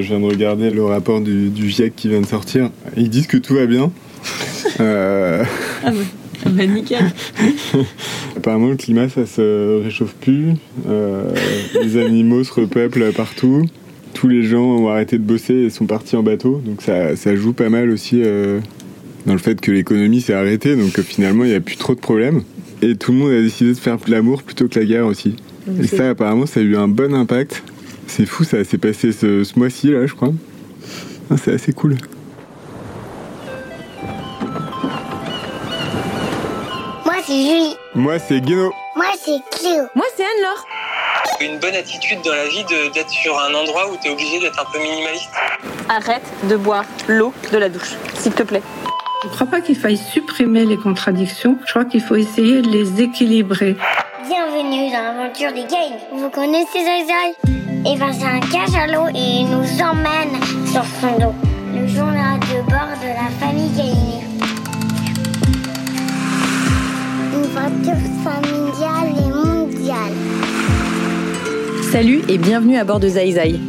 Je viens de regarder le rapport du, du GIEC qui vient de sortir. Ils disent que tout va bien. Euh, ah, ah bah, nickel. Apparemment, le climat, ça se réchauffe plus. Euh, les animaux se repeuplent partout. Tous les gens ont arrêté de bosser et sont partis en bateau. Donc ça, ça joue pas mal aussi euh, dans le fait que l'économie s'est arrêtée. Donc finalement, il n'y a plus trop de problèmes. Et tout le monde a décidé de faire l'amour plutôt que la guerre aussi. Et ça, apparemment, ça a eu un bon impact. C'est fou, ça s'est passé ce, ce mois-ci, là, je crois. Ah, c'est assez cool. c'est Julie. Moi, c'est Guéno. Moi, c'est Cléo. Moi, c'est Anne-Laure. Une bonne attitude dans la vie d'être sur un endroit où tu es obligé d'être un peu minimaliste. Arrête de boire l'eau de la douche, s'il te plaît. Je ne crois pas qu'il faille supprimer les contradictions. Je crois qu'il faut essayer de les équilibrer. Bienvenue dans l'aventure des games. Vous connaissez Zai? Eh ben, c'est un cachalot et il nous emmène sur son dos. Le journal de bord de la famille Gaïné. voiture familiale et mondiale. Salut et bienvenue à bord de Zai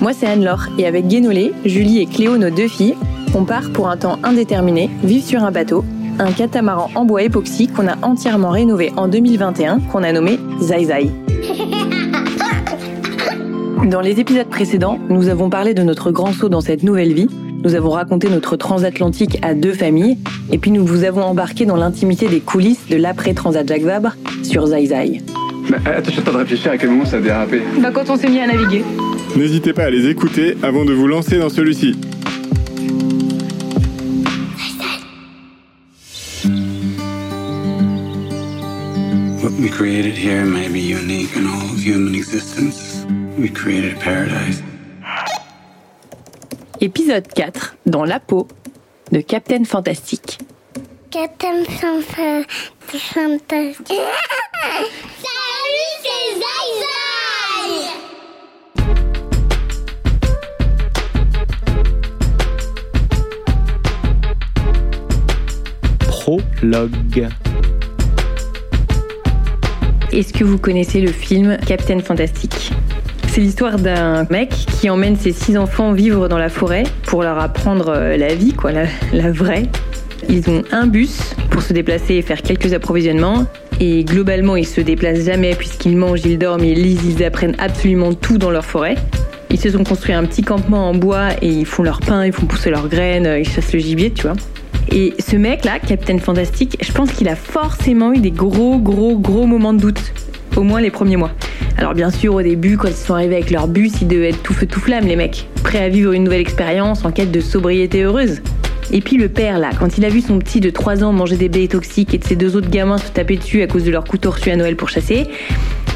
Moi c'est Anne-Laure et avec Guénolé, Julie et Cléo, nos deux filles, on part pour un temps indéterminé, vivre sur un bateau, un catamaran en bois époxy qu'on a entièrement rénové en 2021, qu'on a nommé Zai Dans les épisodes précédents, nous avons parlé de notre grand saut dans cette nouvelle vie nous avons raconté notre transatlantique à deux familles, et puis nous vous avons embarqué dans l'intimité des coulisses de l'après-transat Jacques Vabre sur Zai Zai. Bah, attends, je de réfléchir à quel moment ça a dérapé. Bah, quand on s'est mis à naviguer. N'hésitez pas à les écouter avant de vous lancer dans celui-ci. What we created here may be unique in all of human existence. We created a paradise. Épisode 4, dans la peau de Captain Fantastique. Captain Fantastique. Salut, c'est Zai Prologue. Est-ce que vous connaissez le film Captain Fantastique? C'est l'histoire d'un mec qui emmène ses six enfants vivre dans la forêt pour leur apprendre euh, la vie, quoi, la, vraie. Ils ont un bus pour se déplacer et faire quelques approvisionnements. Et globalement, ils se déplacent jamais puisqu'ils mangent, ils dorment, ils lisent, ils apprennent absolument tout dans leur forêt. Ils se sont construits un petit campement en bois et ils font leur pain, ils font pousser leurs graines, ils chassent le gibier, tu vois. Et ce mec-là, Captain Fantastique, je pense qu'il a forcément eu des gros, gros, gros moments de doute. Au moins les premiers mois. Alors bien sûr, au début, quand ils sont arrivés avec leur bus, ils devaient être tout feu tout flamme, les mecs, prêts à vivre une nouvelle expérience en quête de sobriété heureuse. Et puis le père, là, quand il a vu son petit de 3 ans manger des baies toxiques et de ses deux autres gamins se taper dessus à cause de leur couteau reçu à Noël pour chasser,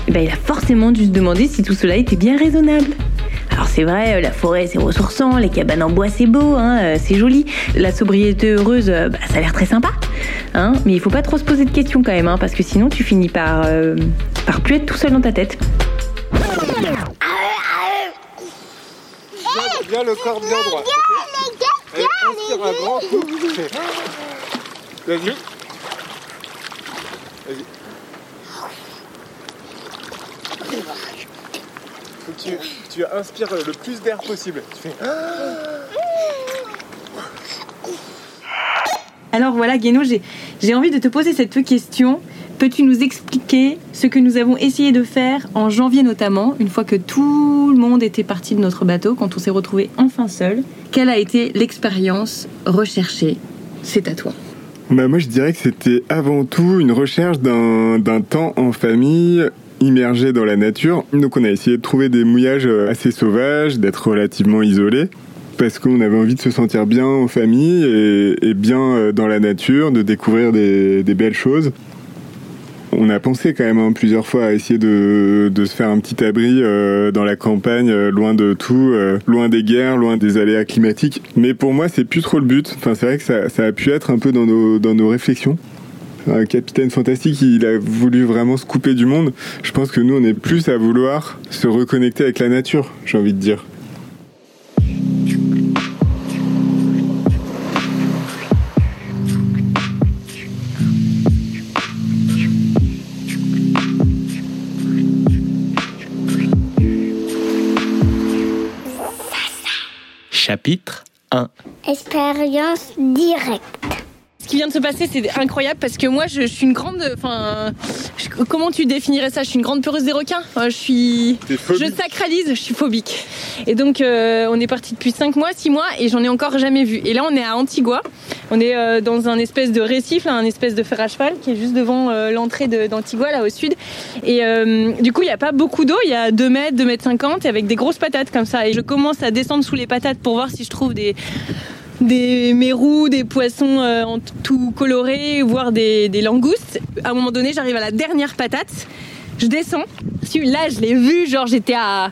eh ben, il a forcément dû se demander si tout cela était bien raisonnable. Alors c'est vrai, la forêt c'est ressourçant, les cabanes en bois c'est beau, hein, euh, c'est joli. La sobriété heureuse, euh, bah, ça a l'air très sympa. Hein, mais il faut pas trop se poser de questions quand même, hein, parce que sinon tu finis par, euh, par plus être tout seul dans ta tête. Vas-y. Vas-y. Tu inspires le plus d'air possible. Tu fais. Alors voilà, Guéno, j'ai envie de te poser cette question. Peux-tu nous expliquer ce que nous avons essayé de faire en janvier notamment, une fois que tout le monde était parti de notre bateau, quand on s'est retrouvé enfin seul? Quelle a été l'expérience recherchée? C'est à toi. Bah moi je dirais que c'était avant tout une recherche d'un temps en famille immergé dans la nature. Donc on a essayé de trouver des mouillages assez sauvages, d'être relativement isolé parce qu'on avait envie de se sentir bien en famille et, bien euh, dans la nature, de découvrir des, belles choses. On a pensé quand même hein, plusieurs fois à essayer de, se faire un petit abri euh, dans la campagne, euh, loin de tout, loin des guerres, loin des aléas climatiques. Mais pour moi, c'est plus trop le but. Enfin, c'est vrai que ça, a pu être un peu dans nos, dans nos réflexions. Un capitaine fantastique, il a voulu vraiment se couper du monde. Je pense que nous, on est plus à vouloir se reconnecter avec la nature, j'ai envie de dire. Chapitre 1 Expérience directe. Ce qui vient de se passer, c'est incroyable parce que moi, je, je suis une grande. Enfin, comment tu définirais ça? Je suis une grande peureuse des requins. Je suis. Je sacralise, je suis phobique. Et donc, euh, on est parti depuis 5 mois, 6 mois, et j'en ai encore jamais vu. Et là, on est à Antigua. On est euh, dans un espèce de récif, là, un espèce de fer à cheval qui est juste devant euh, l'entrée d'Antigua, là au sud. Et du coup, il n'y a pas beaucoup d'eau. Il y a 2 mètres, 2 mètres 50, et avec des grosses patates comme ça. Et je commence à descendre sous les patates pour voir si je trouve des des mérous, des poissons euh, tout colorés, voire des, langoustes. À un moment donné, j'arrive à la dernière patate, je descends. Là, je l'ai vu, genre j'étais à,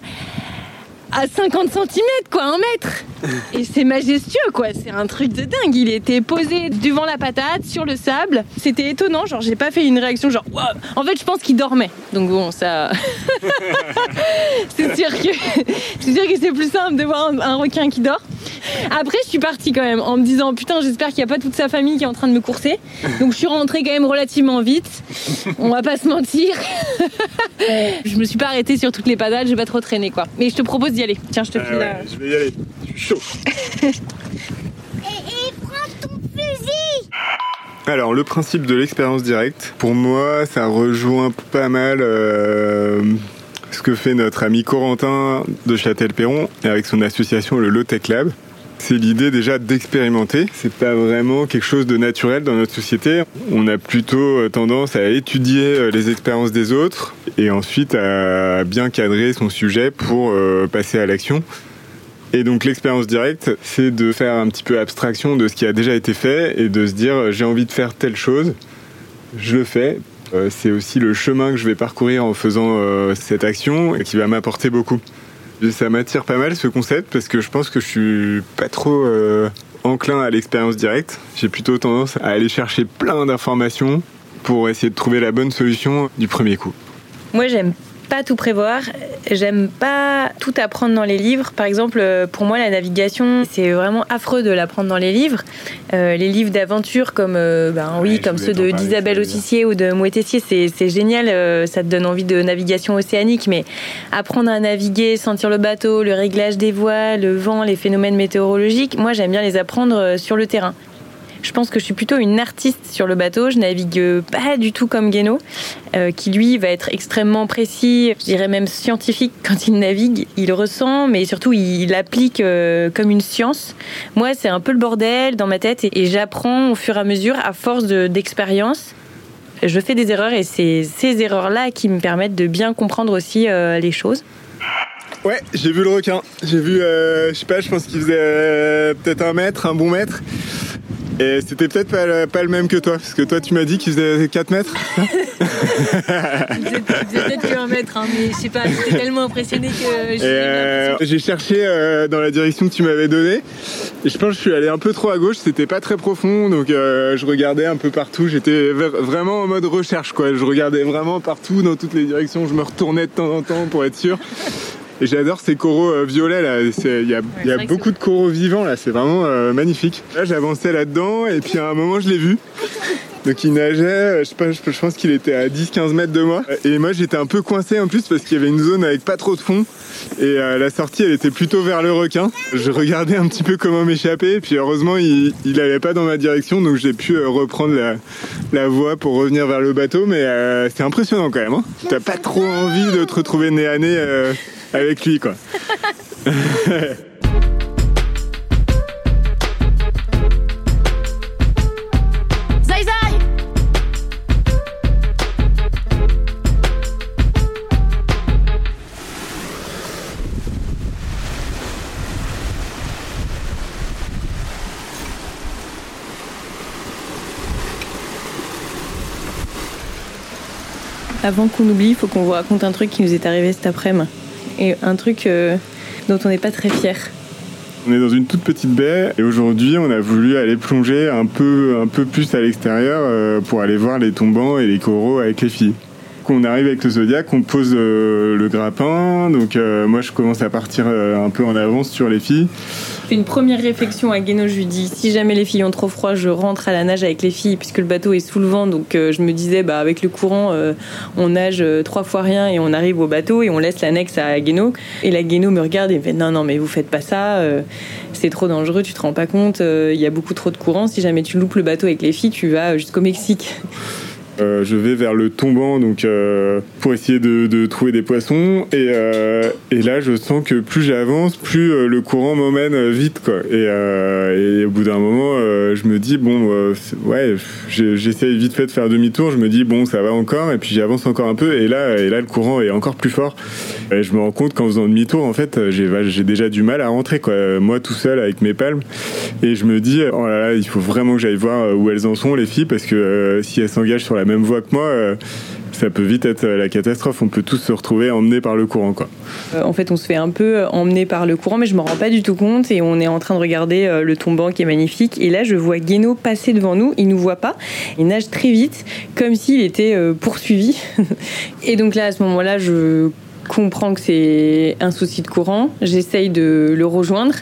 à 50 cm, quoi, un mètre. Et c'est majestueux, quoi. C'est un truc de dingue. Il était posé devant la patate, sur le sable. C'était étonnant, genre j'ai pas fait une réaction genre. Waouh En fait, je pense qu'il dormait. Donc bon, ça. c'est sûr que c'est sûr que c'est plus simple de voir un, un requin qui dort. Après, je suis partie quand même en me disant putain, j'espère qu'il n'y a pas toute sa famille qui est en train de me courser. Donc je suis rentrée quand même relativement vite. On va pas se mentir. je me suis pas arrêtée sur toutes les patates, j'ai pas trop traîné quoi. Mais je te propose d'y aller. Tiens, je te Ah file ouais, la- je vais y aller. Je suis chaud. Et, et prends ton fusil Alors, le principe de l'expérience directe, pour moi, ça rejoint pas mal euh, ce que fait notre ami Corentin de Châtel-Perron avec son association le Low Tech Lab. C'est l'idée déjà d'expérimenter. C'est pas vraiment quelque chose de naturel dans notre société. On a plutôt euh, tendance à étudier euh, les expériences des autres et ensuite à bien cadrer son sujet pour passer à l'action. Et donc l'expérience directe, c'est de faire un petit peu abstraction de ce qui a déjà été fait et de se dire j'ai envie de faire telle chose, je le fais. Euh, C'est aussi le chemin que je vais parcourir en faisant euh, cette action et qui va m'apporter beaucoup. Ça m'attire pas mal ce concept parce que je pense que je suis pas trop euh, enclin à l'expérience directe. J'ai plutôt tendance à aller chercher plein d'informations pour essayer de trouver la bonne solution du premier coup. Moi, j'aime pas tout prévoir. J'aime pas tout apprendre dans les livres. Par exemple, euh, pour moi, la navigation, c'est vraiment affreux de l'apprendre dans les livres. Euh, les livres d'aventure, comme euh, ben oui, Ouais, comme ceux de d'Isabelle. Autissier ou de Moëtessier, c'est c'est génial. euh, ça te donne envie de navigation océanique. Mais apprendre à naviguer, sentir le bateau, le réglage des voiles, le vent, les phénomènes météorologiques, moi, j'aime bien les apprendre sur le terrain. Je pense que je suis plutôt une artiste sur le bateau. Je navigue pas du tout comme Guénaud, euh, qui lui va être extrêmement précis, je dirais même scientifique quand il navigue. Il ressent, mais surtout il, applique euh, comme une science. Moi, c'est un peu le bordel dans ma tête et, j'apprends au fur et à mesure, à force de- d'expérience. je fais des erreurs et c'est ces erreurs-là qui me permettent de bien comprendre aussi euh, les choses. Ouais, j'ai vu le requin. J'ai vu, je sais pas, je pense qu'il faisait peut-être un mètre, un bon mètre. Et c'était peut-être pas, le- pas le même que toi, parce que toi tu m'as dit qu'il faisait 4 mètres. peut-être que un mètre, hein, mais je sais pas, j'étais tellement impressionnée que euh, j'ai cherché euh, dans la direction que tu m'avais donnée. Et je pense que je suis allé un peu trop à gauche, c'était pas très profond, donc euh, je regardais un peu partout. J'étais vraiment en mode recherche, quoi. Je regardais vraiment partout, dans toutes les directions. Je me retournais de temps en temps pour être sûr. Et j'adore ces coraux euh, violets là. Il y a, y beaucoup de coraux vivants là. C'est vraiment euh, magnifique. Là, j'avançais là-dedans et puis à un moment, je l'ai vu. Donc il nageait, euh, je sais pas, je pense qu'il était à 10-15 mètres de moi. Et moi j'étais un peu coincé en plus parce qu'il y avait une zone avec pas trop de fond. Et euh, la sortie elle était plutôt vers le requin. Je regardais un petit peu comment m'échapper. Et puis heureusement il, il allait pas dans ma direction donc j'ai pu euh, reprendre la, la voie pour revenir vers le bateau. Mais euh, c'est impressionnant quand même. Hein. T'as pas trop envie de te retrouver nez à nez avec lui quoi. Zai zai Avant qu'on oublie, il faut qu'on vous raconte un truc qui nous est arrivé cet après-midi. Et un truc euh, dont on n'est pas très fier. On est dans une toute petite baie et aujourd'hui on a voulu aller plonger un peu, un peu plus à l'extérieur euh, pour aller voir les tombants et les coraux avec les filles. On arrive avec le Zodiac, on pose euh, le grappin, donc euh, moi je commence à partir euh, un peu en avance sur les filles. Une première réflexion à Guéno, je lui dis si jamais les filles ont trop froid, je rentre à la nage avec les filles puisque le bateau est sous le vent. Donc je me disais, bah, avec le courant, on nage trois fois rien et on arrive au bateau et on laisse l'annexe à Guéno. Et la Guéno me regarde et me fait non, non, mais vous faites pas ça, c'est trop dangereux, tu te rends pas compte, il y a beaucoup trop de courant. Si jamais tu loupes le bateau avec les filles, tu vas jusqu'au Mexique. Euh, je vais vers le tombant donc euh, pour essayer de, trouver des poissons. Et, euh, et, là je sens que plus j'avance plus le courant m'emmène vite quoi. Et, et, au bout d'un moment je me dis bon ouais j'essaye vite fait de faire demi-tour. Je me dis bon ça va encore. Et puis j'avance encore un peu. Et là et là le courant est encore plus fort. Et je me rends compte qu'en faisant demi-tour en fait j'ai déjà du mal à rentrer quoi. Moi tout seul avec mes palmes. Et je me dis oh là là il faut vraiment que j'aille voir où elles en sont les filles. Parce que si elles s'engagent sur la même voie que moi, euh, ça peut vite être la catastrophe. On peut tous se retrouver emmenés par le courant. Quoi. Euh, en fait, on se fait un peu emmener par le courant, mais je me rends pas du tout compte. Et on est en train de regarder euh, le tombant qui est magnifique. Et là, je vois Guéno passer devant nous. Il nous voit pas. Il nage très vite, comme s'il était poursuivi. et donc là, à ce moment-là, je comprends que c'est un souci de courant, j'essaye de le rejoindre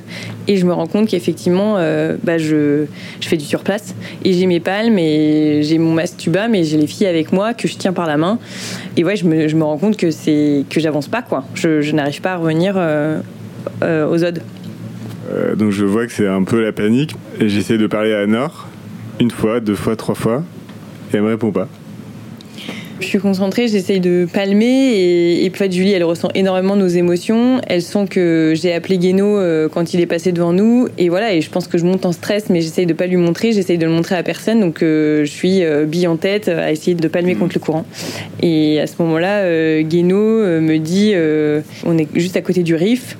et je me rends compte qu'effectivement, euh, bah je, je, fais du surplace et j'ai mes palmes et j'ai mon mastuba, mais j'ai les filles avec moi que je tiens par la main. Et ouais, je me, je me rends compte que c'est que j'avance pas quoi. Je, je n'arrive pas à revenir euh, euh, aux odes. donc je vois que c'est un peu la panique et j'essaie de parler à Nord une fois, deux fois, trois fois et elle me répond pas. Je suis concentrée, j'essaye de palmer et, et fait, Julie, elle ressent énormément nos émotions. Elle sent que j'ai appelé Guéno euh, quand il est passé devant nous et voilà. Et je pense que je monte en stress, mais j'essaye de pas lui montrer, j'essaye de le montrer à personne. Donc euh, je suis euh, bille en tête à essayer de palmer contre le courant. Et à ce moment-là, euh, Guéno me dit, on est juste à côté du riff.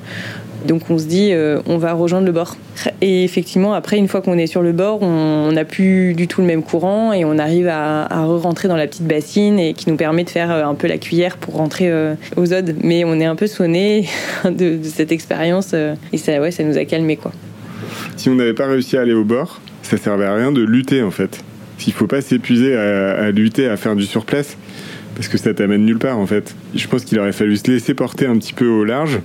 Donc on se dit, euh, on va rejoindre le bord. Et effectivement, après, une fois qu'on est sur le bord, on n'a plus du tout le même courant et on arrive à, rentrer dans la petite bassine et qui nous permet de faire euh, un peu la cuillère pour rentrer euh, aux odes. Mais on est un peu sonné de, cette expérience et ça, ouais, ça nous a calmé quoi. Si on n'avait pas réussi à aller au bord, ça servait à rien de lutter en fait. S'il faut pas s'épuiser à, à lutter, à faire du surplace, parce que ça t'amène nulle part en fait. Je pense qu'il aurait fallu se laisser porter un petit peu au large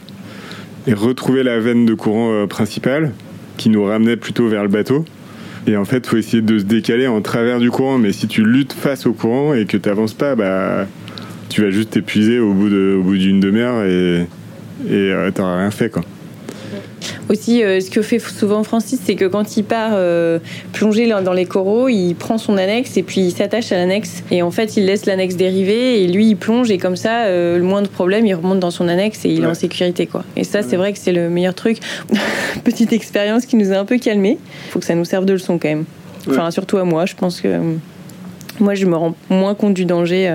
et retrouver la veine de courant euh, principale qui nous ramenait plutôt vers le bateau. Et en fait, faut essayer de se décaler en travers du courant. Mais si tu luttes face au courant et que tu n'avances pas, bah, tu vas juste t'épuiser au bout d'une demi-heure et, et euh, tu n'auras rien fait. Quoi. Aussi, euh, ce que fait souvent Francis, c'est que quand il part euh, plonger dans les coraux, il prend son annexe et puis il s'attache à l'annexe. Et en fait, il laisse l'annexe dériver et lui, il plonge et comme ça, euh, le moindre problème, il remonte dans son annexe et il est en sécurité. quoi. Et ça, c'est vrai que c'est le meilleur truc. Petite expérience qui nous a un peu calmés. Il faut que ça nous serve de leçon quand même. Enfin, surtout à moi, je pense que moi, je me rends moins compte du danger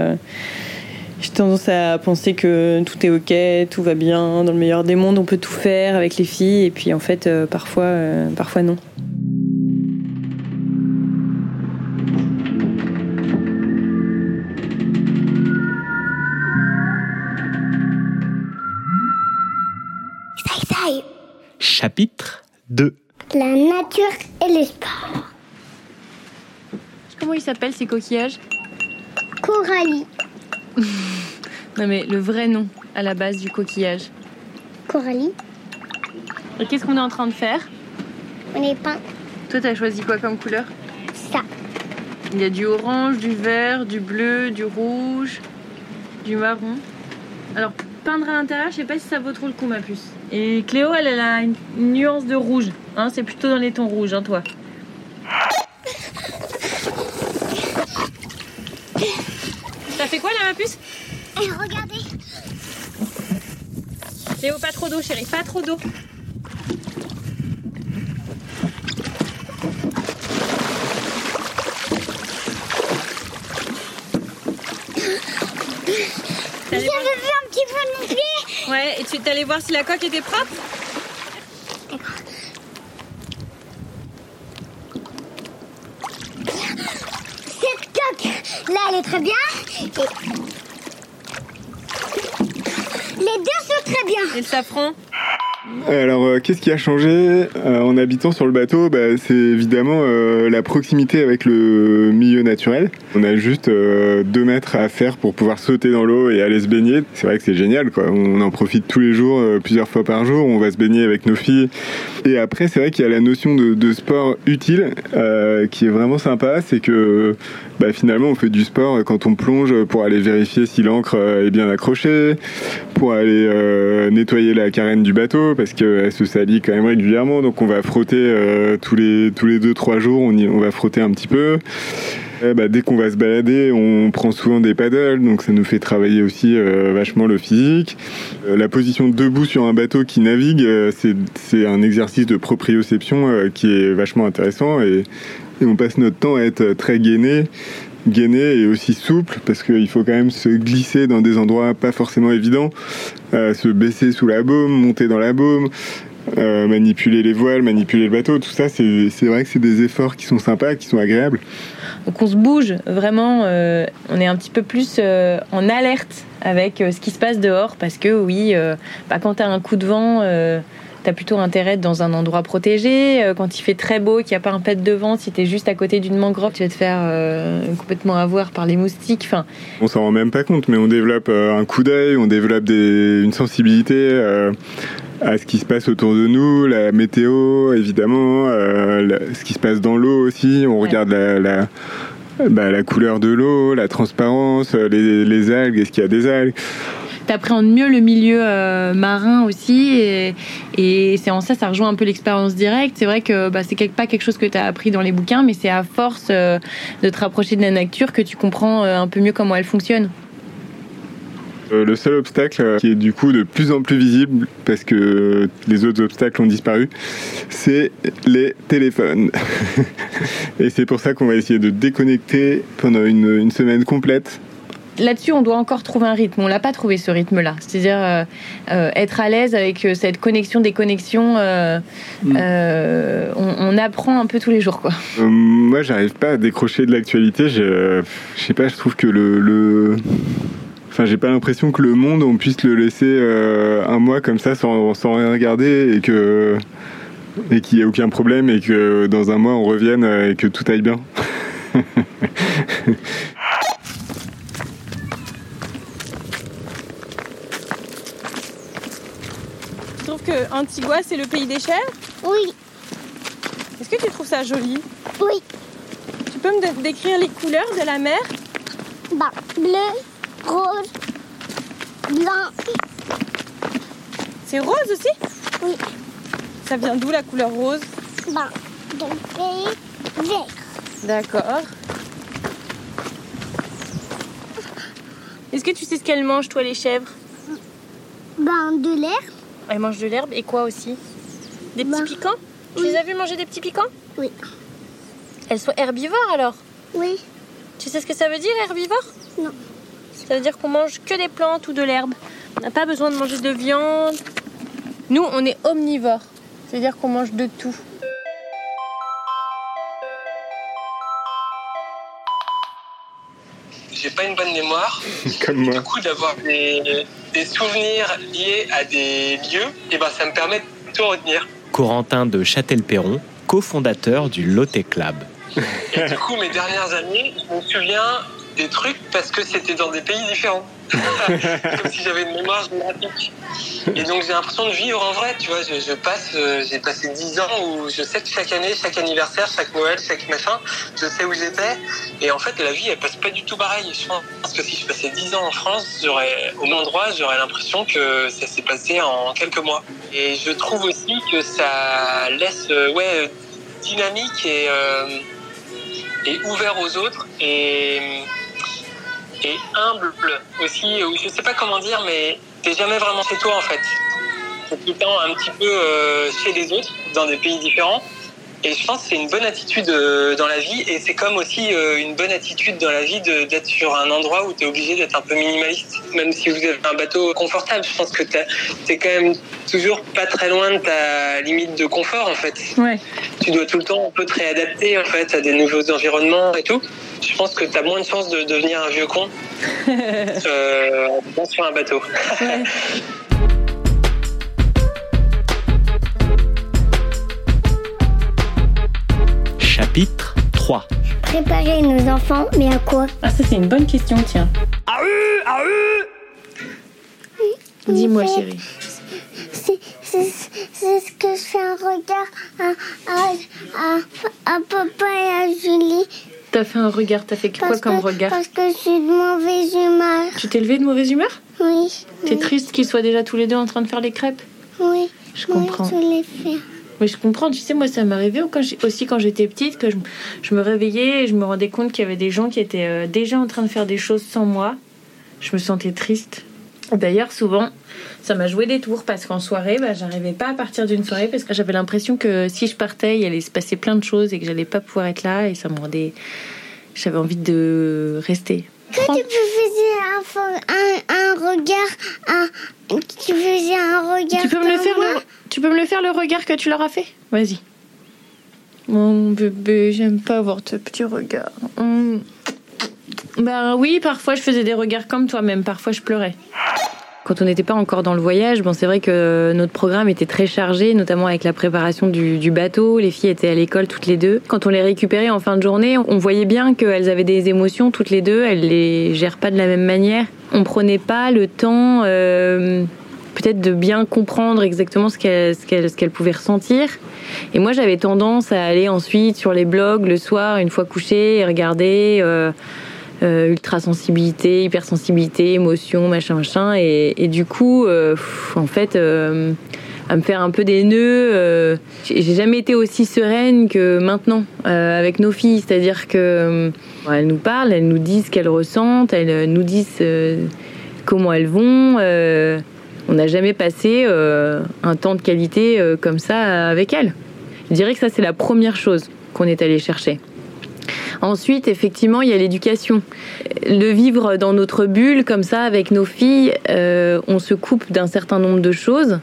j'ai tendance à penser que tout est ok, tout va bien, dans le meilleur des mondes, on peut tout faire avec les filles, et puis en fait, euh, parfois, euh, parfois non. Chapitre 2 La nature et les sports. Comment ils s'appellent ces coquillages? Coralie. Non mais le vrai nom à la base du coquillage. Coralie. Et qu'est-ce qu'on est en train de faire? On est peint. Toi, t'as choisi quoi comme couleur? Ça. Il y a du orange, du vert, du bleu, du rouge, du marron. Alors, peindre à l'intérieur, je sais pas si ça vaut trop le coup, ma puce. Et Cléo, elle, elle a une, nuance de rouge. Hein, c'est plutôt dans les tons rouges, hein, toi. T'as fait quoi là, ma puce? Eh, regardez Léo, pas trop d'eau, chérie, pas trop d'eau. J'avais vu un petit peu mon pied Ouais, et tu es allé voir si la coque était propre? Cette coque, là, elle est très bien. Les deux sont très bien. Et le alors, euh, qu'est-ce qui a changé euh, en habitant sur le bateau? Bah, C'est évidemment euh, la proximité avec le milieu naturel. On a juste deux mètres à faire pour pouvoir sauter dans l'eau et aller se baigner. C'est vrai que c'est génial, quoi. On en profite tous les jours, plusieurs fois par jour. On va se baigner avec nos filles. Et après, c'est vrai qu'il y a la notion de, sport utile qui est vraiment sympa. C'est que bah, finalement, on fait du sport quand on plonge pour aller vérifier si l'encre est bien accrochée, pour aller nettoyer la carène du bateau parce qu'elle se salit quand même régulièrement. Donc on va frotter euh, tous les tous les deux trois jours. On, va frotter un petit peu. Eh bah, dès qu'on va se balader, on prend souvent des paddles, donc ça nous fait travailler aussi euh, vachement le physique. Euh, la position debout sur un bateau qui navigue, c'est, un exercice de proprioception qui est vachement intéressant et on passe notre temps à être très gainé gainé et aussi souple parce qu'il faut quand même se glisser dans des endroits pas forcément évidents, euh, se baisser sous la baume, monter dans la baume, euh, manipuler les voiles, manipuler le bateau, tout ça c'est, vrai que c'est des efforts qui sont sympas, qui sont agréables. Donc on se bouge vraiment, euh, on est un petit peu plus en alerte avec ce qui se passe dehors parce que oui, bah, quand tu as un coup de vent, euh, tu as plutôt intérêt d'être dans un endroit protégé. Euh, quand il fait très beau, qu'il n'y a pas un pet de vent, si tu es juste à côté d'une mangrove, tu vas te faire euh, complètement avoir par les moustiques. Enfin, On s'en rend même pas compte, mais on développe euh, un coup d'œil, on développe des, une sensibilité euh, à ce qui se passe autour de nous, la météo évidemment, euh, la- ce qui se passe dans l'eau aussi. On Ouais. regarde la, la, bah, la couleur de l'eau, la transparence, les, les algues, est-ce qu'il y a des algues? T'appréhendes mieux le milieu euh, marin aussi et, c'est en ça ça rejoint un peu l'expérience directe c'est vrai que bah, c'est pas quelque chose que tu as appris dans les bouquins mais c'est à force euh, de te rapprocher de la nature que tu comprends euh, un peu mieux comment elle fonctionne Le seul obstacle qui est du coup de plus en plus visible parce que les autres obstacles ont disparu, c'est les téléphones. Et c'est pour ça qu'on va essayer de déconnecter pendant une semaine complète là-dessus on doit encore trouver un rythme on l'a pas trouvé ce rythme là c'est-à-dire euh, euh, être à l'aise avec euh, cette connexion des connexions euh, euh, on, on apprend un peu tous les jours quoi moi, j'arrive pas à décrocher de l'actualité. Je, je sais pas, je trouve que le, le... Enfin, j'ai pas l'impression que le monde, on puisse le laisser euh, un mois comme ça sans, sans rien regarder et que et qu'il y ait aucun problème et que dans un mois on revienne et que tout aille bien. que Antigua, c'est le pays des chèvres Oui, Est-ce que tu trouves ça joli oui. Tu peux me dé- décrire les couleurs de la mer Bah, bleu, rose, blanc. C'est rose aussi Oui. Ça vient d'où la couleur rose Bah, de pays vert. D'accord. Est-ce que tu sais ce qu'elles mangent, toi, les chèvres Ben, de l'air. Elles mangent de l'herbe et quoi aussi? Des petits piquants? Tu oui. les as vues manger des petits piquants? Oui. Elles sont herbivores alors? Oui. Tu sais ce que ça veut dire, herbivore? Non. Ça veut dire qu'on mange que des plantes ou de l'herbe. On n'a pas besoin de manger de viande. Nous, on est omnivores. C'est-à-dire qu'on mange de tout. J'ai pas une bonne mémoire. Comme Du moi. coup, d'avoir des, des souvenirs liés à des lieux, et ben ça me permet de tout retenir. Corentin de Châtelperron, cofondateur du Lotte Club. Et du coup, mes dernières années, je me souviens des trucs parce que c'était dans des pays différents. Comme si j'avais une mémoire géographique. Et donc j'ai l'impression de vivre en vrai, tu vois. Je, passe, euh, j'ai passé 10 ans où je sais que chaque année, chaque anniversaire, chaque Noël, chaque machin, je sais où j'étais. Et en fait, la vie, elle passe pas du tout pareil. Je pense que si je passais 10 ans en France, j'aurais, au même endroit, j'aurais l'impression que ça s'est passé en quelques mois. Et je trouve aussi que ça laisse, euh, ouais, dynamique et, euh, et ouvert aux autres et, et humble aussi. Ou je sais pas comment dire, mais t'es jamais vraiment chez toi en fait. T'es tout le temps un petit peu euh, chez les autres, dans des pays différents. Et je pense que c'est une bonne attitude euh, dans la vie et c'est comme aussi euh, une bonne attitude dans la vie d'être sur un endroit où tu es obligé d'être un peu minimaliste. Même si vous avez un bateau confortable, je pense que tu es quand même toujours pas très loin de ta limite de confort en fait. ouais Tu dois tout le temps un peu te réadapter en fait à des nouveaux environnements et tout. Je pense que tu as moins de chances de devenir un vieux con euh, en sur un bateau. ouais Chapitre 3. Préparer nos enfants, mais à quoi ah ça c'est une bonne question tiens dis-moi chérie C'est c'est- c'est ce que je fais un regard à, à, à, à papa et à Julie. T'as fait un regard t'as fait quoi comme que, regard Parce que je suis de mauvaise humeur. tu t'es levé de mauvaise humeur Oui. T'es oui, triste qu'ils soient déjà tous les deux en train de faire les crêpes Oui. Je comprends. Je l'ai fait. Mais je comprends, tu sais, moi ça m'est arrivé aussi quand j'étais petite, que je, je me réveillais et je me rendais compte qu'il y avait des gens qui étaient euh, déjà en train de faire des choses sans moi. Je me sentais triste. D'ailleurs, souvent, ça m'a joué des tours parce qu'en soirée, bah, j'arrivais pas à partir d'une soirée parce que j'avais l'impression que si je partais, il allait se passer plein de choses et que j'allais pas pouvoir être là et ça me rendait. J'avais envie de rester. Quand tu peux faire un, un, un regard, un, tu faisais un regard. Tu peux me le faire le, tu peux me le faire le regard que tu leur as fait? Vas-y. Mon bébé, j'aime pas voir ce petit regard. Hum. Ben oui, parfois je faisais des regards comme toi, même parfois je pleurais. Quand on n'était pas encore dans le voyage, bon, c'est vrai que notre programme était très chargé, notamment avec la préparation du, du bateau. Les filles étaient à l'école toutes les deux. Quand on les récupérait en fin de journée, on voyait bien qu'elles avaient des émotions toutes les deux. Elles les gèrent pas de la même manière. On prenait pas le temps, euh, peut-être, de bien comprendre exactement ce qu'elles pouvaient ressentir. Et moi, j'avais tendance à aller ensuite sur les blogs le soir, une fois couchée, et regarder. euh, euh, ultrasensibilité, hypersensibilité, émotion, machin, machin. Et, du coup, euh, en fait, à me faire un peu des nœuds. j'ai jamais été aussi sereine que maintenant avec nos filles. C'est-à-dire que nous parlent, elles nous disent ce qu'elles ressentent, elles nous disent comment elles vont. On n'a jamais passé euh, un temps de qualité euh, comme ça avec elles. Je dirais que ça, c'est la première chose qu'on est allé chercher. Ensuite, effectivement, il y a l'éducation. Le vivre dans notre bulle, comme ça, avec nos filles, euh, on se coupe d'un certain nombre de choses.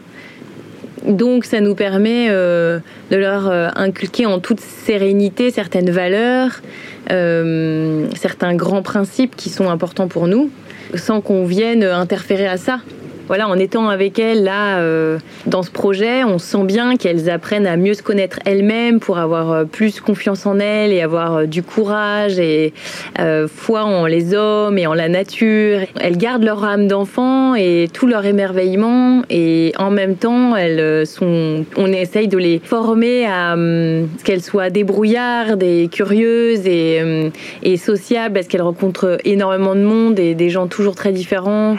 Donc, ça nous permet de leur inculquer en toute sérénité certaines valeurs, certains grands principes qui sont importants pour nous, sans qu'on vienne interférer à ça. Voilà, en étant avec elles là euh, dans ce projet, on sent bien qu'elles apprennent à mieux se connaître elles-mêmes pour avoir euh, plus confiance en elles et avoir euh, du courage et euh, foi en les hommes et en la nature. Elles gardent leur âme d'enfant et tout leur émerveillement et en même temps, elles euh, sont. On essaye de les former à ce qu'elles soient débrouillardes et curieuses et, hum, et sociables parce qu'elles rencontrent énormément de monde et des gens toujours très différents.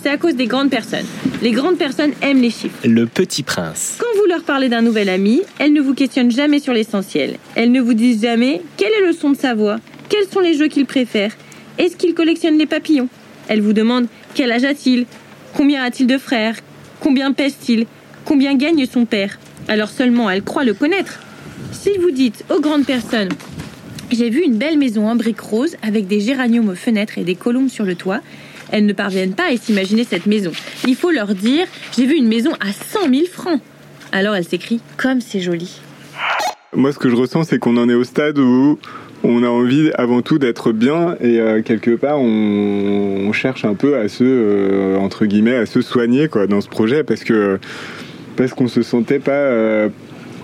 C'est à cause des grandes personnes. Les grandes personnes aiment les chiffres. Le Petit Prince. Quand vous leur parlez d'un nouvel ami, elles ne vous questionnent jamais sur l'essentiel. Elles ne vous disent jamais quel est le son de sa voix, quels sont les jeux qu'il préfère, est-ce qu'il collectionne les papillons? Elles vous demandent quel âge a-t-il, combien a-t-il de frères, combien pèse-t-il, combien gagne son père? Alors seulement elles croient le connaître. Si vous dites aux grandes personnes j'ai vu une belle maison en briques roses avec des géraniums aux fenêtres et des colombes sur le toit. Elles ne parviennent pas à s'imaginer cette maison. Il faut leur dire J'ai vu une maison à 100 000 francs. Alors elles s'écrient Comme c'est joli. Moi, ce que je ressens, c'est qu'on en est au stade où on a envie avant tout d'être bien et euh, quelque part, on, cherche un peu à se, euh, entre guillemets, à se soigner quoi, dans ce projet parce que parce se sentait pas. euh,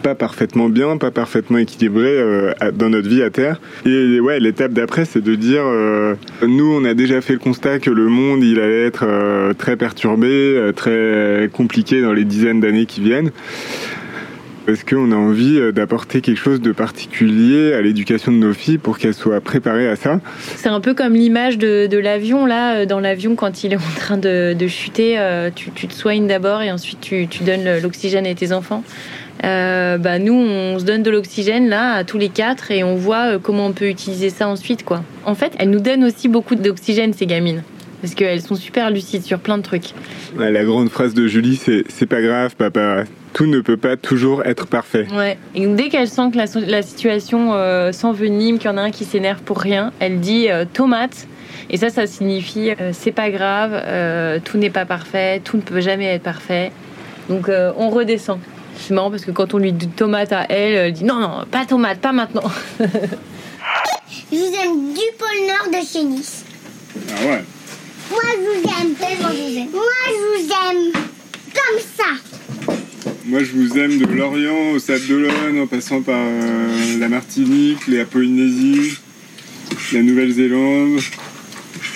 pas parfaitement bien, pas parfaitement équilibré euh, dans notre vie à terre. Et ouais, l'étape d'après, c'est de dire, euh, nous, on a déjà fait le constat que le monde, il allait être euh, très perturbé, très compliqué dans les dizaines d'années qui viennent. Est-ce qu'on a envie d'apporter quelque chose de particulier à l'éducation de nos filles pour qu'elles soient préparées à ça C'est un peu comme l'image de, l'avion, là, dans l'avion, quand il est en train de, chuter, tu, te soignes d'abord et ensuite tu, donnes l'oxygène à tes enfants. Euh, bah, nous, on se donne de l'oxygène, là, à tous les quatre, et on voit euh, comment on peut utiliser ça ensuite, quoi. En fait, elles nous donnent aussi beaucoup d'oxygène, ces gamines. Parce qu'elles sont super lucides sur plein de trucs. Ouais, La grande phrase de Julie, c'est c'est pas grave, papa. Tout ne peut pas toujours être parfait. Ouais. Et dès qu'elle sent que la, la situation euh, s'envenime, qu'il y en a un qui s'énerve pour rien, elle dit euh, tomate. Et ça, ça signifie c'est pas grave, tout n'est pas parfait, tout ne peut jamais être parfait. Donc on redescend. C'est marrant parce que quand on lui dit tomate à elle, elle dit non, non, pas tomate, pas maintenant. Je vous aime du pôle Nord de chez Nice. Ah ouais Moi, je vous aime tellement je vous aime. Moi, je vous aime comme ça. Moi, je vous aime de l'Orient au Sable d'Olonne, en passant par euh, la Martinique, la Polynésie, la Nouvelle-Zélande,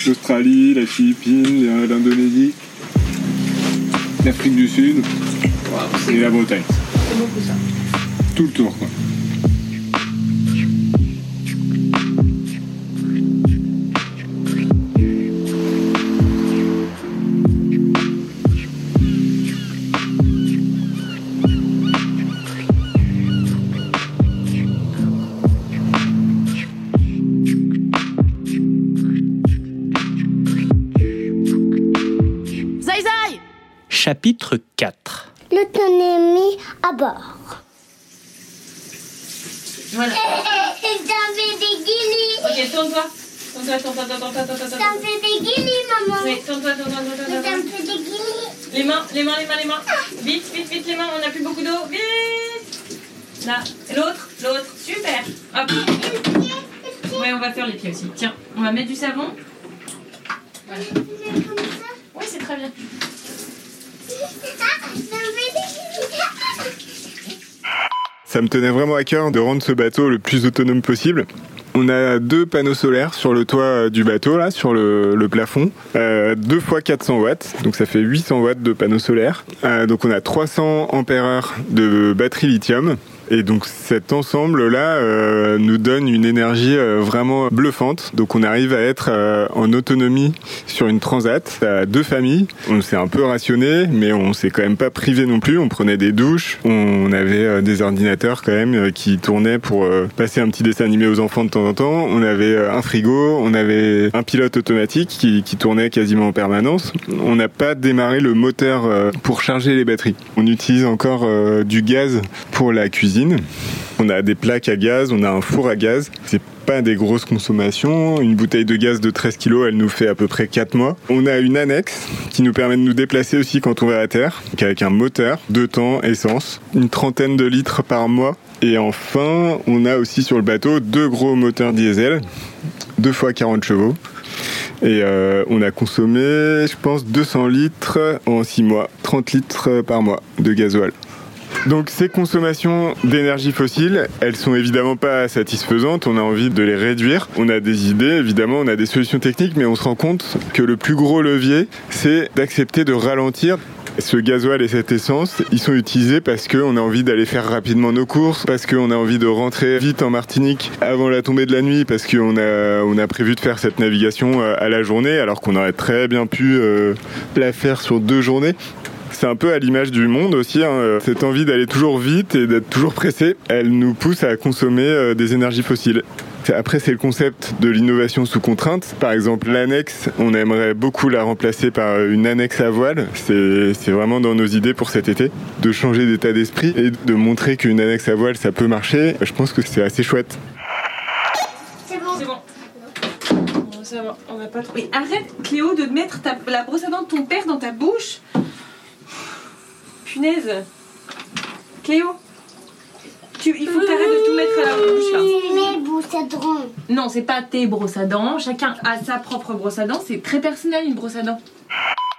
l'Australie, la Philippines, la- l'Indonésie, l'Afrique du Sud Wow, c'est la Bretagne. C'est beaucoup ça. Tout le tour, quoi. Chapitre 4 L'autonomie à bord. Voilà. Ça me fait des. Ok, tourne-toi. Tourne-toi, tourne-toi, tourne-toi, tourne-toi, Ça me fait des guilis, maman. Oui, tourne-toi, tourne-toi, tourne-toi, Ça tourne-toi. me fait des guilis. Les mains, les mains, les mains, les mains. Vite, vite, vite, les mains, on n'a plus beaucoup d'eau. Vite Là, Et l'autre, l'autre. Super. Hop. Ouais, on va faire les pieds aussi. Tiens, on va mettre du savon. Voilà. Oui, c'est très bien. Ça me tenait vraiment à cœur de rendre ce bateau le plus autonome possible. On a deux panneaux solaires sur le toit du bateau, là, sur le, le plafond. Euh, deux fois 400 watts, donc ça fait 800 watts de panneaux solaires. Euh, donc on a 300 ampères de batterie lithium. Et donc cet ensemble-là euh, nous donne une énergie euh, vraiment bluffante. Donc on arrive à être euh, en autonomie sur une transat à deux familles. On s'est un peu rationné, mais on s'est quand même pas privé non plus. On prenait des douches, on avait euh, des ordinateurs quand même euh, qui tournaient pour euh, passer un petit dessin animé aux enfants de temps en temps. On avait un frigo, on avait un pilote automatique qui, qui tournait quasiment en permanence. On n'a pas démarré le moteur pour charger les batteries. On utilise encore du gaz pour la cuisine. On a des plaques à gaz, on a un four à gaz. C'est pas des grosses consommations. Une bouteille de gaz de 13 kg, elle nous fait à peu près 4 mois. On a une annexe qui nous permet de nous déplacer aussi quand on va à terre, avec un moteur, deux temps, essence, une trentaine de litres par mois. Et enfin, on a aussi sur le bateau deux gros moteurs diesel, deux fois 40 chevaux. Et euh, on a consommé, je pense, 200 litres en 6 mois, 30 litres par mois de gasoil. Donc ces consommations d'énergie fossile, elles sont évidemment pas satisfaisantes, on a envie de les réduire. On a des idées, évidemment, on a des solutions techniques, mais on se rend compte que le plus gros levier, c'est d'accepter de ralentir. Ce gasoil et cette essence, ils sont utilisés parce qu'on a envie d'aller faire rapidement nos courses, parce qu'on a envie de rentrer vite en Martinique avant la tombée de la nuit, parce qu'on a, on a prévu de faire cette navigation euh, à la journée, alors qu'on aurait très bien pu euh, la faire sur deux journées. C'est un peu à l'image du monde aussi, hein. cette envie d'aller toujours vite et d'être toujours pressé, elle nous pousse à consommer euh, des énergies fossiles. Après, c'est le concept de l'innovation sous contrainte. Par exemple, l'annexe, on aimerait beaucoup la remplacer par une annexe à voile. C'est vraiment dans nos idées pour cet été, de changer d'état d'esprit et de montrer qu'une annexe à voile, ça peut marcher. Je pense que c'est assez chouette. C'est bon. C'est bon. Bon, Ça va, on va pas trop. Mais arrête, Cléo, de mettre ta- la brosse à dents de ton père dans ta bouche. Punaise. Cléo, tu, il faut que t'arrêtes de tout mettre à la bouche là. Mes boussadrons. Non, c'est pas tes brosses à dents. Chacun a sa propre brosse à dents. C'est très personnel une brosse à dents.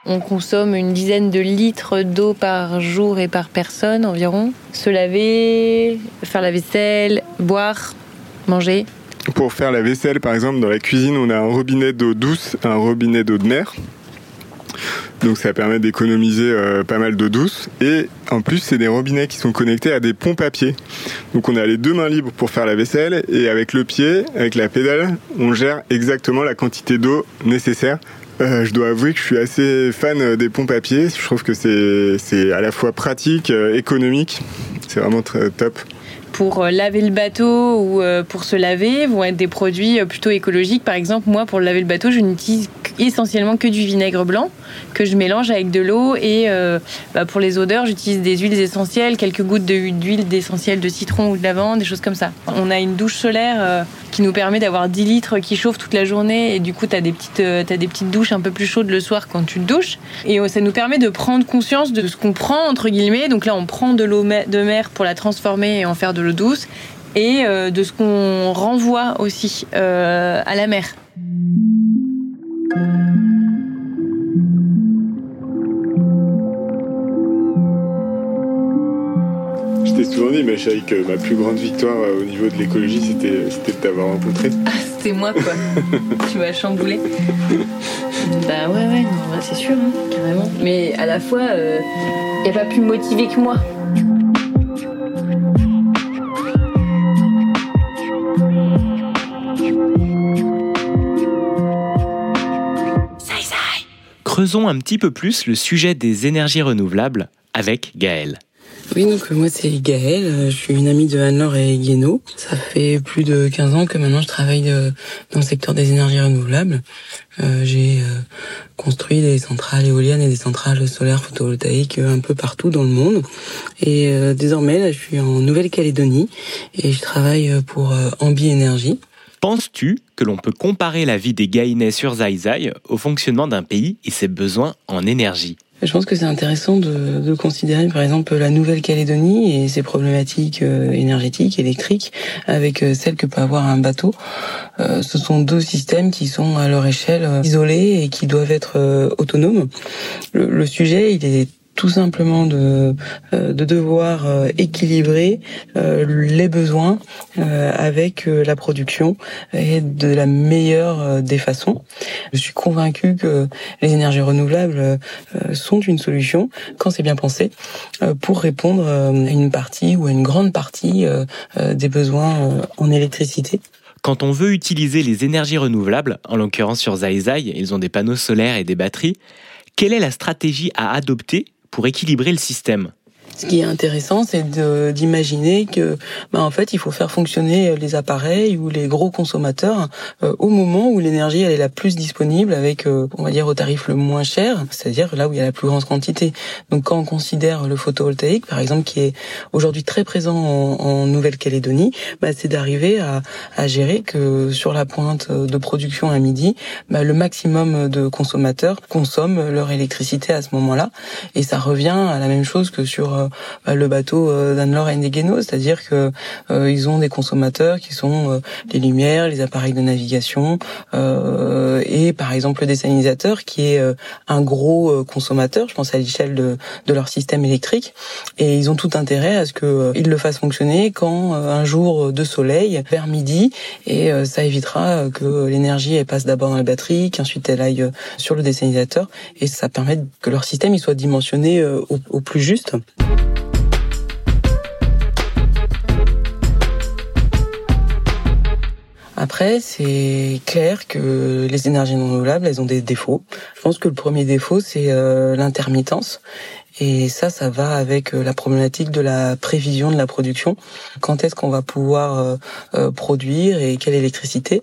On consomme une dizaine de litres d'eau par jour et par personne environ. Se laver, faire la vaisselle, boire, manger. Pour faire la vaisselle, par exemple, dans la cuisine, on a un robinet d'eau douce, un robinet d'eau de mer. Donc ça permet d'économiser euh, pas mal d'eau douce. Et en plus, c'est des robinets qui sont connectés à des pompes à pied. Donc on a les deux mains libres pour faire la vaisselle et avec le pied, avec la pédale, on gère exactement la quantité d'eau nécessaire. Euh, je dois avouer que je suis assez fan des pompes à pied. Je trouve que c'est à la fois pratique, euh, économique. C'est vraiment très top. Pour euh, laver le bateau ou euh, pour se laver vont être des produits euh, plutôt écologiques. Par exemple, moi, pour laver le bateau, je n'utilise essentiellement que du vinaigre blanc que je mélange avec de l'eau. Et euh, bah, pour les odeurs, j'utilise des huiles essentielles, quelques gouttes d'huile d'essentiel de citron ou de lavande, des choses comme ça. On a une douche solaire euh, qui nous permet d'avoir 10 litres qui chauffent toute la journée. Et du coup, tu as, des petites, euh, t'as des petites douches un peu plus chaudes le soir quand tu te douches. Et ça nous permet de prendre conscience de ce qu'on prend, entre guillemets. Donc là, on prend de l'eau de mer pour la transformer et en faire de l'eau douce. Et de ce qu'on renvoie aussi à la mer. Mais je savais que ma plus grande victoire euh, au niveau de l'écologie, c'était c'était de t'avoir rencontré. Ah, c'était moi, quoi. tu m'as chamboulé. Bah ouais, ouais, non, bah, c'est sûr, hein, carrément. Mais à la fois, il n'y a pas plus motivé que moi. Creusons un petit peu plus le sujet des énergies renouvelables avec Gaël. Oui, donc moi c'est Gaëlle, je suis une amie de Anne-Laure et Guénaud. Ça fait plus de 15 ans que maintenant je travaille dans le secteur des énergies renouvelables. J'ai construit des centrales éoliennes et des centrales solaires photovoltaïques un peu partout dans le monde. Et désormais, là, je suis en Nouvelle-Calédonie et je travaille pour Ambi Énergie. Penses-tu que l'on peut comparer la vie des Gaïnais sur Zaïzaï au fonctionnement d'un pays et ses besoins en énergie? Je pense que c'est intéressant de, de, considérer par exemple la Nouvelle-Calédonie et ses problématiques euh, énergétiques, électriques, avec euh, celles que peut avoir un bateau. Euh, ce sont deux systèmes qui sont à leur échelle isolés et qui doivent être autonomes. Le, le sujet, il est tout simplement de, euh, de devoir euh, équilibrer euh, les besoins avec la production et de la meilleure des façons. Je suis convaincue que les énergies renouvelables sont une solution quand c'est bien pensé pour répondre à une partie ou à une grande partie des besoins en électricité. Quand on veut utiliser les énergies renouvelables, en l'occurrence sur Zaizai, ils ont des panneaux solaires et des batteries, quelle est la stratégie à adopter pour équilibrer le système ce qui est intéressant, c'est d'imaginer que, bah, en fait, il faut faire fonctionner les appareils ou les gros consommateurs euh, au moment où l'énergie elle est la plus disponible, avec, euh, on va dire, au tarif le moins cher, c'est-à-dire là où il y a la plus grande quantité. Donc, quand on considère le photovoltaïque, par exemple, qui est aujourd'hui très présent en, Nouvelle-Calédonie, bah, c'est d'arriver à, à, gérer que sur la pointe de production à midi, bah, le maximum de consommateurs consomment leur électricité à ce moment-là, et ça revient à la même chose que sur euh, bah, le bateau euh, d'Anne-Laure Guénaud, c'est-à-dire que euh, ils ont des consommateurs qui sont les lumières, les appareils de navigation et par exemple le désalinisateurs qui est un gros consommateur, je pense à l'échelle de, de leur système électrique. Et ils ont tout intérêt à ce que ils le fassent fonctionner quand un jour de soleil vers midi. Et ça évitera que l'énergie passe d'abord dans la batterie, qu'ensuite elle aille sur le dessalinisateur et ça permet que leur système il soit dimensionné au, au plus juste. Après, c'est clair que les énergies non renouvelables, elles ont des défauts. Je pense que le premier défaut, c'est euh, l'intermittence. Et ça, ça va avec euh, la problématique de la prévision de la production. Quand est-ce qu'on va pouvoir euh, euh, produire et quelle électricité?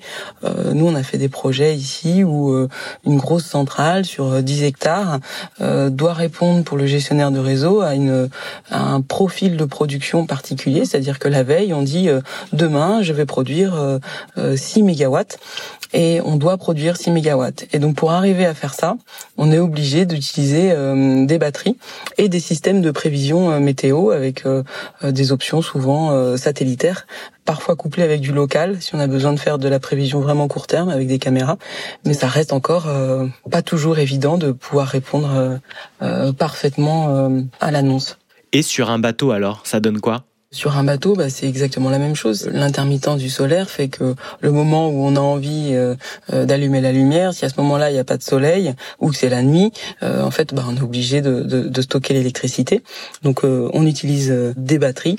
Nous, on a fait des projets ici où une grosse centrale sur 10 hectares doit répondre pour le gestionnaire de réseau à, une, à un profil de production particulier, c'est-à-dire que la veille, on dit demain, je vais produire 6 mégawatts et on doit produire 6 mégawatts. Et donc pour arriver à faire ça, on est obligé d'utiliser des batteries et des systèmes de prévision euh, météo avec euh, des options souvent satellitaires, parfois couplées avec du local si on a besoin de faire de la prévision vraiment court terme avec des caméras. Mais ça reste encore pas toujours évident de pouvoir répondre parfaitement à l'annonce. Et sur un bateau alors, ça donne quoi? Sur un bateau, bah, c'est exactement la même chose. L'intermittence du solaire fait que le moment où on a envie euh, euh, d'allumer la lumière, si à ce moment-là il n'y a pas de soleil ou que c'est la nuit, euh, en fait, bah, on est obligé de, de, de stocker l'électricité. Donc, on utilise des batteries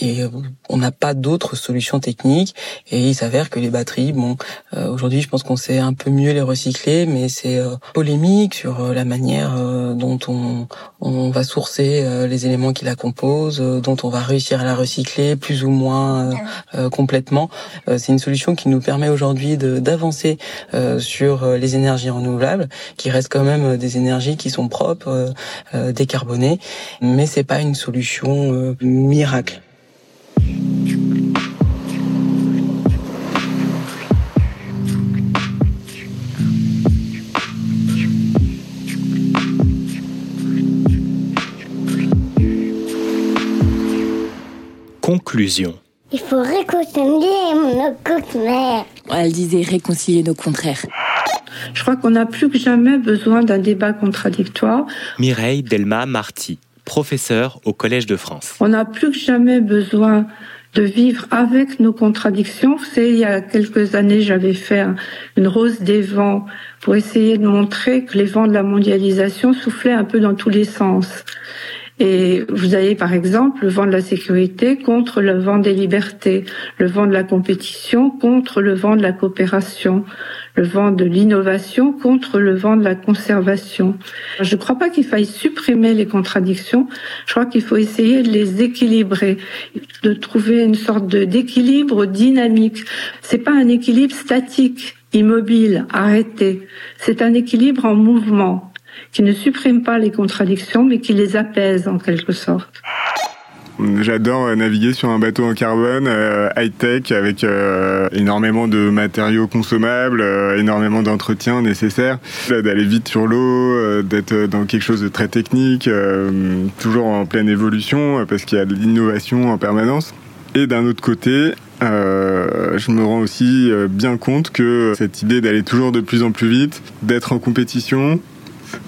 et on n'a pas d'autres solutions techniques. Et il s'avère que les batteries, bon, aujourd'hui, je pense qu'on sait un peu mieux les recycler, mais c'est polémique sur la manière dont on, on va sourcer les éléments qui la composent, dont on va réussir à la recycler plus ou moins euh, euh, complètement. Euh, c'est une solution qui nous permet aujourd'hui d'avancer sur les énergies renouvelables, qui restent quand même des énergies qui sont propres, décarbonées, mais c'est pas une solution miracle. Conclusion. Il faut réconcilier nos contraires. Elle disait réconcilier nos contraires. Je crois qu'on n'a plus que jamais besoin d'un débat contradictoire. Mireille Delma Marty, professeure au Collège de France. On n'a plus que jamais besoin de vivre avec nos contradictions. Vous savez, il y a quelques années, j'avais fait une rose des vents pour essayer de montrer que les vents de la mondialisation soufflaient un peu dans tous les sens. Et vous avez par exemple le vent de la sécurité contre le vent des libertés, le vent de la compétition contre le vent de la coopération, le vent de l'innovation contre le vent de la conservation. Je ne crois pas qu'il faille supprimer les contradictions. Je crois qu'il faut essayer de les équilibrer, de trouver une sorte d'équilibre dynamique. C'est pas un équilibre statique, immobile, arrêté. C'est un équilibre en mouvement qui ne supprime pas les contradictions, mais qui les apaise en quelque sorte. J'adore euh, naviguer sur un bateau en carbone euh, high-tech avec euh, énormément de matériaux consommables, énormément d'entretien nécessaire, d'aller vite sur l'eau, d'être dans quelque chose de très technique, toujours en pleine évolution parce qu'il y a de l'innovation en permanence. Et d'un autre côté, je me rends aussi bien compte que cette idée d'aller toujours de plus en plus vite, d'être en compétition,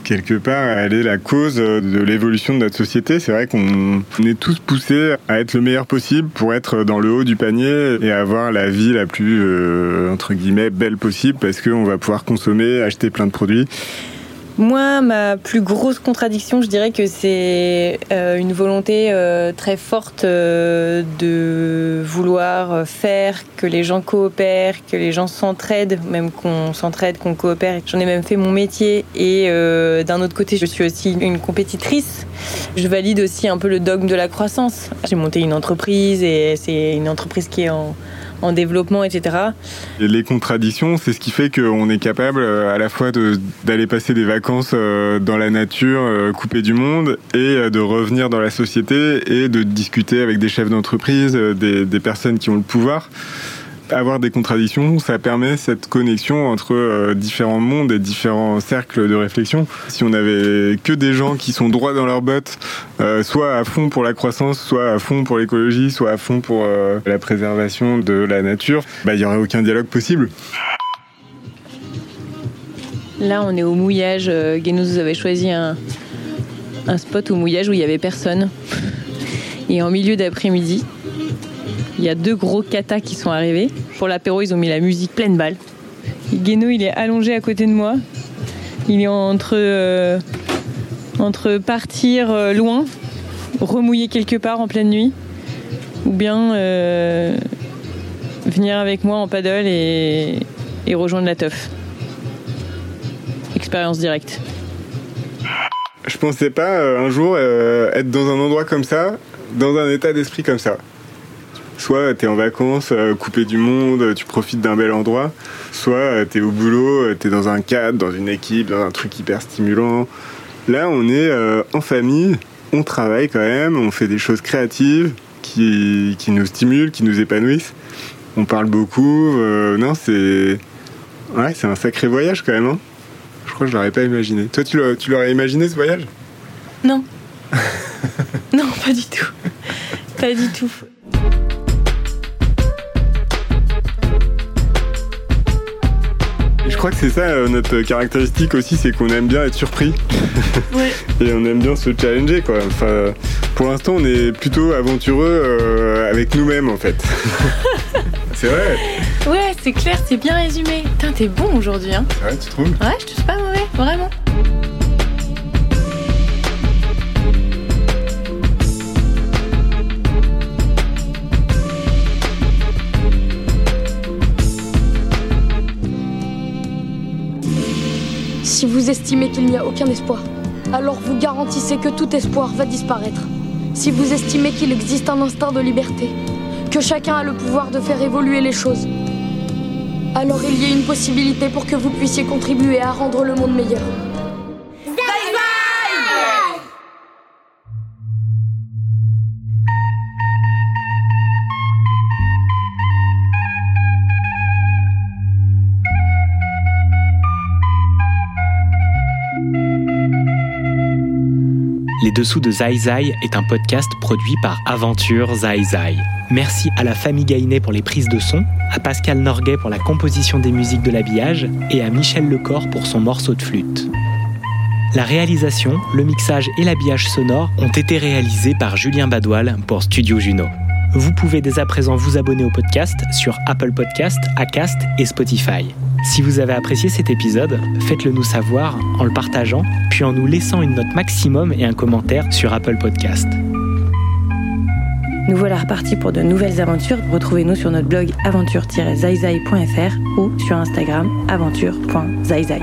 quelque part, elle est la cause de l'évolution de notre société. C'est vrai qu'on est tous poussés à être le meilleur possible pour être dans le haut du panier et avoir la vie la plus, euh, entre guillemets, belle possible parce qu'on va pouvoir consommer, acheter plein de produits. Moi, ma plus grosse contradiction, je dirais que c'est euh, une volonté euh, très forte euh, de vouloir faire que les gens coopèrent, que les gens s'entraident, même qu'on s'entraide, qu'on coopère. J'en ai même fait mon métier. Et d'un autre côté, je suis aussi une compétitrice. Je valide aussi un peu le dogme de la croissance. J'ai monté une entreprise et c'est une entreprise qui est en en développement, etc. les contradictions, c'est ce qui fait qu'on est capable euh, à la fois d'aller passer des vacances euh, dans la nature, euh, coupé du monde, et de revenir dans la société et de discuter avec des chefs d'entreprise, des personnes qui ont le pouvoir avoir des contradictions, ça permet cette connexion entre euh, différents mondes et différents cercles de réflexion. Si on avait que des gens qui sont droits dans leurs bottes, euh, soit à fond pour la croissance, soit à fond pour l'écologie, soit à fond pour euh, la préservation de la nature, bah, il n'y aurait aucun dialogue possible. Là, on est au mouillage. Guénou, vous avez choisi un, un spot au mouillage où il n'y avait personne. Et en milieu d'après-midi, il y a deux gros katas qui sont arrivés. Pour l'apéro, ils ont mis la musique pleine balle. Guéno, il est allongé à côté de moi. Il est entre, euh, entre partir euh, loin, remouiller quelque part en pleine nuit, ou bien euh, venir avec moi en paddle et, et rejoindre la teuf. Expérience directe. Je pensais pas un jour être dans un endroit comme ça, dans un état d'esprit comme ça. Soit tu es en vacances, euh, coupé du monde, tu profites d'un bel endroit, soit euh, tu es au boulot, euh, tu es dans un cadre, dans une équipe, dans un truc hyper stimulant. Là, on est en famille, on travaille quand même, on fait des choses créatives qui, qui nous stimulent, qui nous épanouissent. On parle beaucoup. non, c'est. Ouais, c'est un sacré voyage quand même. Hein. je crois que je l'aurais pas imaginé. Toi, tu l'aurais imaginé ce voyage? Non. non, pas du tout. Pas du tout. Je crois que c'est ça euh, notre caractéristique aussi, c'est qu'on aime bien être surpris. et on aime bien se challenger quoi. Enfin, pour l'instant, on est plutôt aventureux euh, avec nous-mêmes en fait. c'est vrai. Ouais, c'est clair, c'est bien résumé. Putain, t'es bon aujourd'hui hein. Ouais, tu trouves? Ouais, je trouve pas mauvais, vraiment. Si vous estimez qu'il n'y a aucun espoir, alors vous garantissez que tout espoir va disparaître. Si vous estimez qu'il existe un instinct de liberté, que chacun a le pouvoir de faire évoluer les choses, alors il y a une possibilité pour que vous puissiez contribuer à rendre le monde meilleur. Les Dessous de Zai est un podcast produit par Aventure Zai. Merci à la famille Gainé pour les prises de son, à Pascal Norguet pour la composition des musiques de l'habillage et à Michel Lecor pour son morceau de flûte. La réalisation, le mixage et l'habillage sonore ont été réalisés par Julien Badoil pour Studio Juno. Vous pouvez dès à présent vous abonner au podcast sur Apple Podcast, Acast et Spotify. Si vous avez apprécié cet épisode, faites-le nous savoir en le partageant, puis en nous laissant une note maximum et un commentaire sur Apple Podcast. Nous voilà repartis pour de nouvelles aventures. Retrouvez-nous sur notre blog aventure-zaizai.fr ou sur Instagram aventure.zaizai.